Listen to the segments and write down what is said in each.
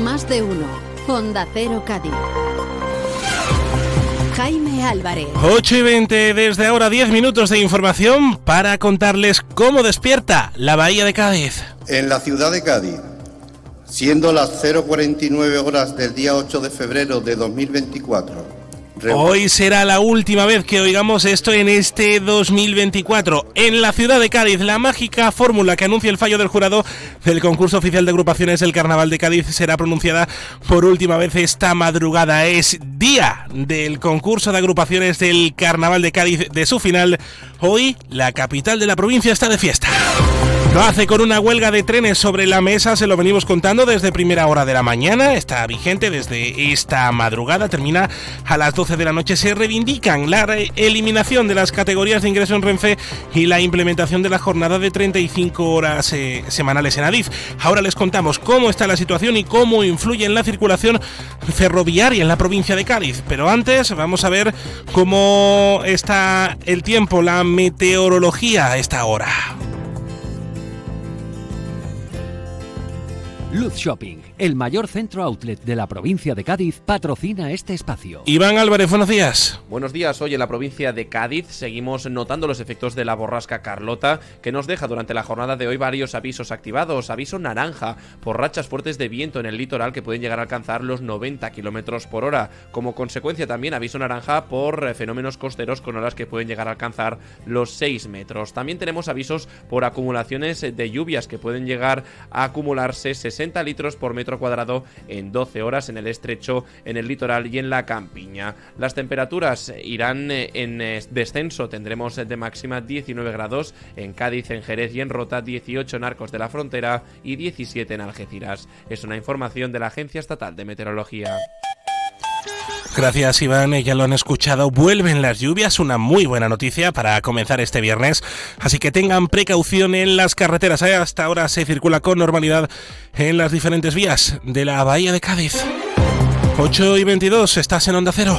Más de uno. Honda Cero Cádiz. Jaime Álvarez. 8 y 20, desde ahora 10 minutos de información para contarles cómo despierta la Bahía de Cádiz. En la ciudad de Cádiz, siendo las 0.49 horas del día 8 de febrero de 2024, Hoy será la última vez que oigamos esto en este 2024. En la ciudad de Cádiz, la mágica fórmula que anuncia el fallo del jurado del concurso oficial de agrupaciones del Carnaval de Cádiz será pronunciada por última vez esta madrugada. Es día del concurso de agrupaciones del Carnaval de Cádiz de su final. Hoy la capital de la provincia está de fiesta. Lo hace con una huelga de trenes sobre la mesa, se lo venimos contando desde primera hora de la mañana, está vigente desde esta madrugada, termina a las 12 de la noche. Se reivindican la eliminación de las categorías de ingreso en Renfe y la implementación de la jornada de 35 horas eh, semanales en Adif. Ahora les contamos cómo está la situación y cómo influye en la circulación ferroviaria en la provincia de Cádiz. Pero antes vamos a ver cómo está el tiempo, la meteorología a esta hora. Luz Shopping, el mayor centro outlet de la provincia de Cádiz, patrocina este espacio. Iván Álvarez, buenos días. Buenos días. Hoy en la provincia de Cádiz seguimos notando los efectos de la borrasca Carlota, que nos deja durante la jornada de hoy varios avisos activados. Aviso naranja por rachas fuertes de viento en el litoral que pueden llegar a alcanzar los 90 kilómetros por hora. Como consecuencia, también aviso naranja por eh, fenómenos costeros con olas que pueden llegar a alcanzar los 6 metros. También tenemos avisos por acumulaciones de lluvias que pueden llegar a acumularse 60 litros por metro cuadrado en 12 horas en el estrecho, en el litoral y en la campiña. Las temperaturas irán eh, en eh, descenso, tendremos de máxima 19 grados en Cádiz, en Jerez y en Rota, 18 en Arcos de la Frontera y 17 en Algeciras. Es una información de la Agencia Estatal de Meteorología. Gracias Iván, ya lo han escuchado, vuelven las lluvias, una muy buena noticia para comenzar este viernes, así que tengan precaución en las carreteras, ¿eh? hasta ahora se circula con normalidad en las diferentes vías de la Bahía de Cádiz. 8 y 22, estás en Onda Cero.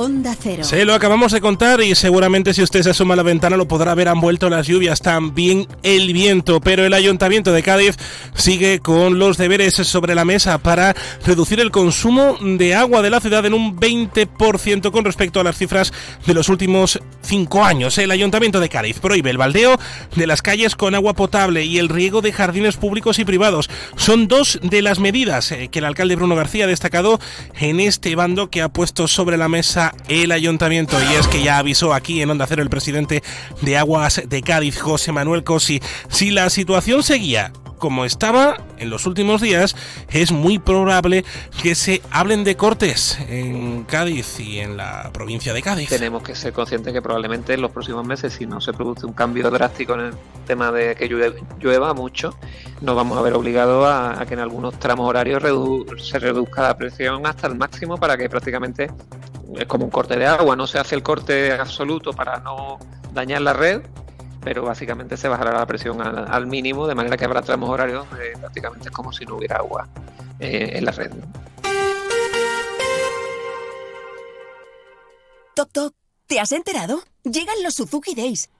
Onda Cero. Se lo acabamos de contar y seguramente si usted se asoma a la ventana lo podrá ver, han vuelto las lluvias, también el viento, pero el Ayuntamiento de Cádiz sigue con los deberes sobre la mesa para reducir el consumo de agua de la ciudad en un 20% con respecto a las cifras de los últimos cinco años. El Ayuntamiento de Cádiz prohíbe el baldeo de las calles con agua potable y el riego de jardines públicos y privados. Son dos de las medidas eh, que el alcalde Bruno García ha destacado en este bando que ha puesto sobre la mesa el ayuntamiento y es que ya avisó aquí en Onda Cero el presidente de Aguas de Cádiz, José Manuel Cosi, si la situación seguía como estaba en los últimos días, es muy probable que se hablen de cortes en Cádiz y en la provincia de Cádiz. Tenemos que ser conscientes que probablemente en los próximos meses, si no se produce un cambio drástico en el tema de que llueva, mucho, nos vamos a ver obligados a, que en algunos tramos horarios se reduzca la presión hasta el máximo para que prácticamente es como un corte de agua, no se hace el corte absoluto para no dañar la red, pero básicamente se bajará la presión al, mínimo, de manera que habrá tramos horarios donde prácticamente es como si no hubiera agua eh, en la red. Toc Toc, ¿te has enterado? Llegan los Suzuki Days.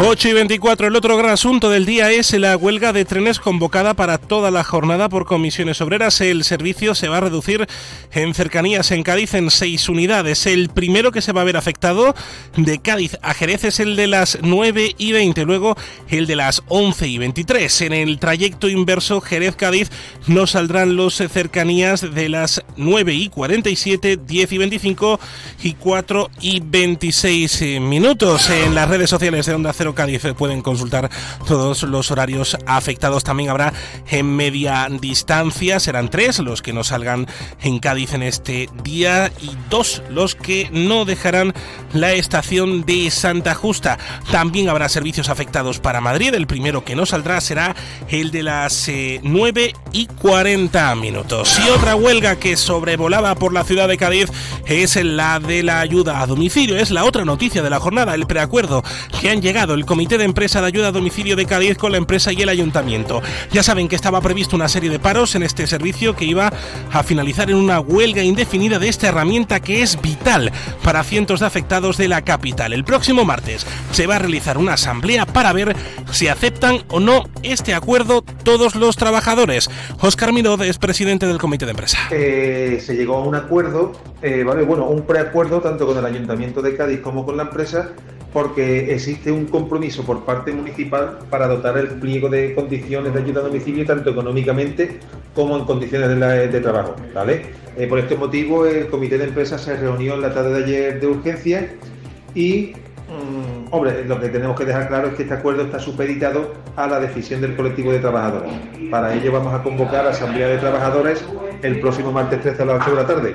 8 y 24. El otro gran asunto del día es la huelga de trenes convocada para toda la jornada por comisiones obreras. El servicio se va a reducir en cercanías en Cádiz en seis unidades. El primero que se va a ver afectado de Cádiz a Jerez es el de las 9 y 20, luego el de las 11 y 23. En el trayecto inverso Jerez-Cádiz no saldrán los cercanías de las 9 y 47, 10 y 25 y 4 y 26 minutos. En las redes sociales de Onda Cero Cádiz pueden consultar todos los horarios afectados. También habrá en media distancia, serán tres los que no salgan en Cádiz en este día y dos los que no dejarán la estación de Santa Justa. También habrá servicios afectados para Madrid. El primero que no saldrá será el de las 9 eh, y 40 minutos. Y otra huelga que sobrevolaba por la ciudad de Cádiz es la de la ayuda a domicilio. Es la otra noticia de la jornada, el preacuerdo que han llegado el Comité de Empresa de Ayuda a Domicilio de Cádiz con la empresa y el ayuntamiento. Ya saben que estaba previsto una serie de paros en este servicio que iba a finalizar en una huelga indefinida de esta herramienta que es vital para cientos de afectados de la capital. El próximo martes se va a realizar una asamblea para ver si aceptan o no este acuerdo todos los trabajadores. Oscar Mirod es presidente del Comité de Empresa. Eh, se llegó a un acuerdo, eh, vale, bueno, un preacuerdo tanto con el Ayuntamiento de Cádiz como con la empresa porque existe un compromiso por parte municipal para dotar el pliego de condiciones de ayuda a domicilio tanto económicamente como en condiciones de, trabajo. ¿vale? Eh, por este motivo, el comité de empresa se reunió en la tarde de ayer de urgencia y, mm, hombre, lo que tenemos que dejar claro es que este acuerdo está supeditado a la decisión del colectivo de trabajadores. Para ello vamos a convocar a asamblea de trabajadores el próximo martes 13 a las 8 de la tarde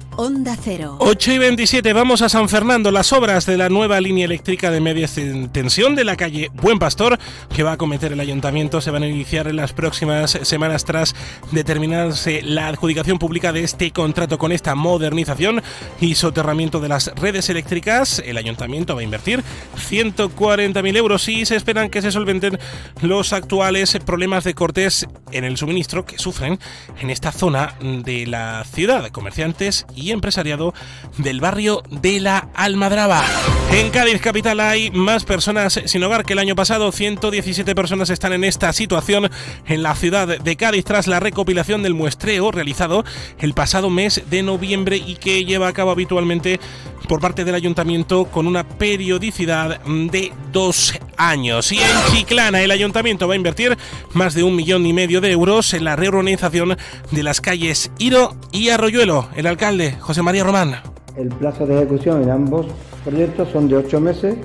Onda Cero. 8 y 27, vamos a San Fernando. Las obras de la nueva línea eléctrica de media tensión de la calle Buen Pastor, que va a cometer el ayuntamiento, se van a iniciar en las próximas semanas tras determinarse la adjudicación pública de este contrato con esta modernización y soterramiento de las redes eléctricas. El ayuntamiento va a invertir 140.000 euros y se esperan que se solventen los actuales problemas de cortes en el suministro que sufren en esta zona de la ciudad. Comerciantes y y empresariado del barrio de la Almadraba. En Cádiz capital hay más personas sin hogar que el año pasado. 117 personas están en esta situación en la ciudad de Cádiz tras la recopilación del muestreo realizado el pasado mes de noviembre y que lleva a cabo habitualmente por parte del ayuntamiento con una periodicidad de dos años. Y en Chiclana el ayuntamiento va a invertir más de un millón y medio de euros en la reorganización de las calles Iro y Arroyuelo. El alcalde José María Román. El plazo de ejecución en ambos proyectos son de ocho meses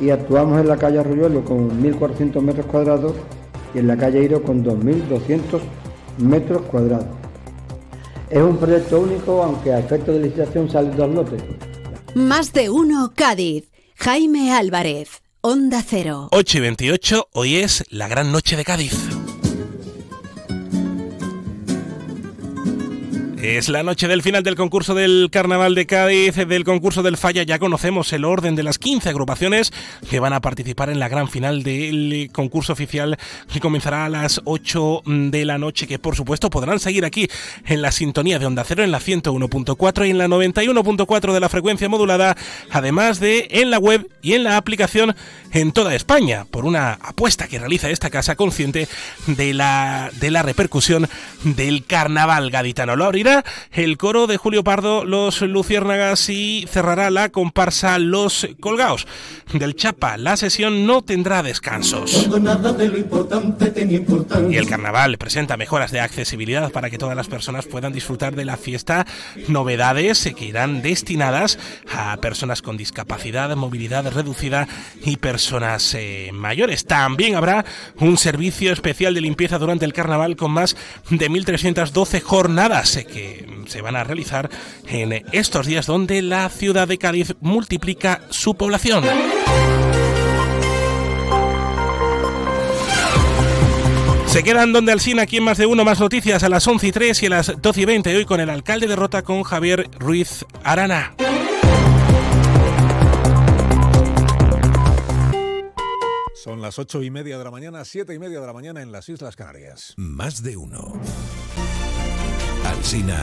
y actuamos en la calle Arroyuelo con 1.400 metros cuadrados y en la calle Iro con 2.200 metros cuadrados. Es un proyecto único, aunque a efecto de licitación salen dos lotes. Más de uno Cádiz. Jaime Álvarez. Onda Cero. 8 y 28, hoy es la gran noche de Cádiz. Es la noche del final del concurso del Carnaval de Cádiz, del concurso del Falla. Ya conocemos el orden de las 15 agrupaciones que van a participar en la gran final del concurso oficial que comenzará a las 8 de la noche, que por supuesto podrán seguir aquí en la sintonía de Onda Cero en la 101.4 y en la 91.4 de la frecuencia modulada, además de en la web y en la aplicación en toda España, por una apuesta que realiza esta casa consciente de la, de la repercusión del carnaval gaditano. Lo abrirá el coro de Julio Pardo, los Luciérnagas y cerrará la comparsa Los Colgaos. Del Chapa, la sesión no tendrá descansos. Y el carnaval presenta mejoras de accesibilidad para que todas las personas puedan disfrutar de la fiesta, novedades que irán destinadas a personas con discapacidad, movilidad reducida y personas eh, mayores. También habrá un servicio especial de limpieza durante el carnaval con más de 1.312 jornadas que se van a realizar en estos días donde la ciudad de Cádiz multiplica su población. Se quedan donde Alcina, aquí en más de uno, más noticias a las 11 y 3 y a las 12 y 20. Hoy con el alcalde de Rota con Javier Ruiz Arana. Son las ocho y media de la mañana, siete y media de la mañana en las Islas Canarias. Más de uno. Alcina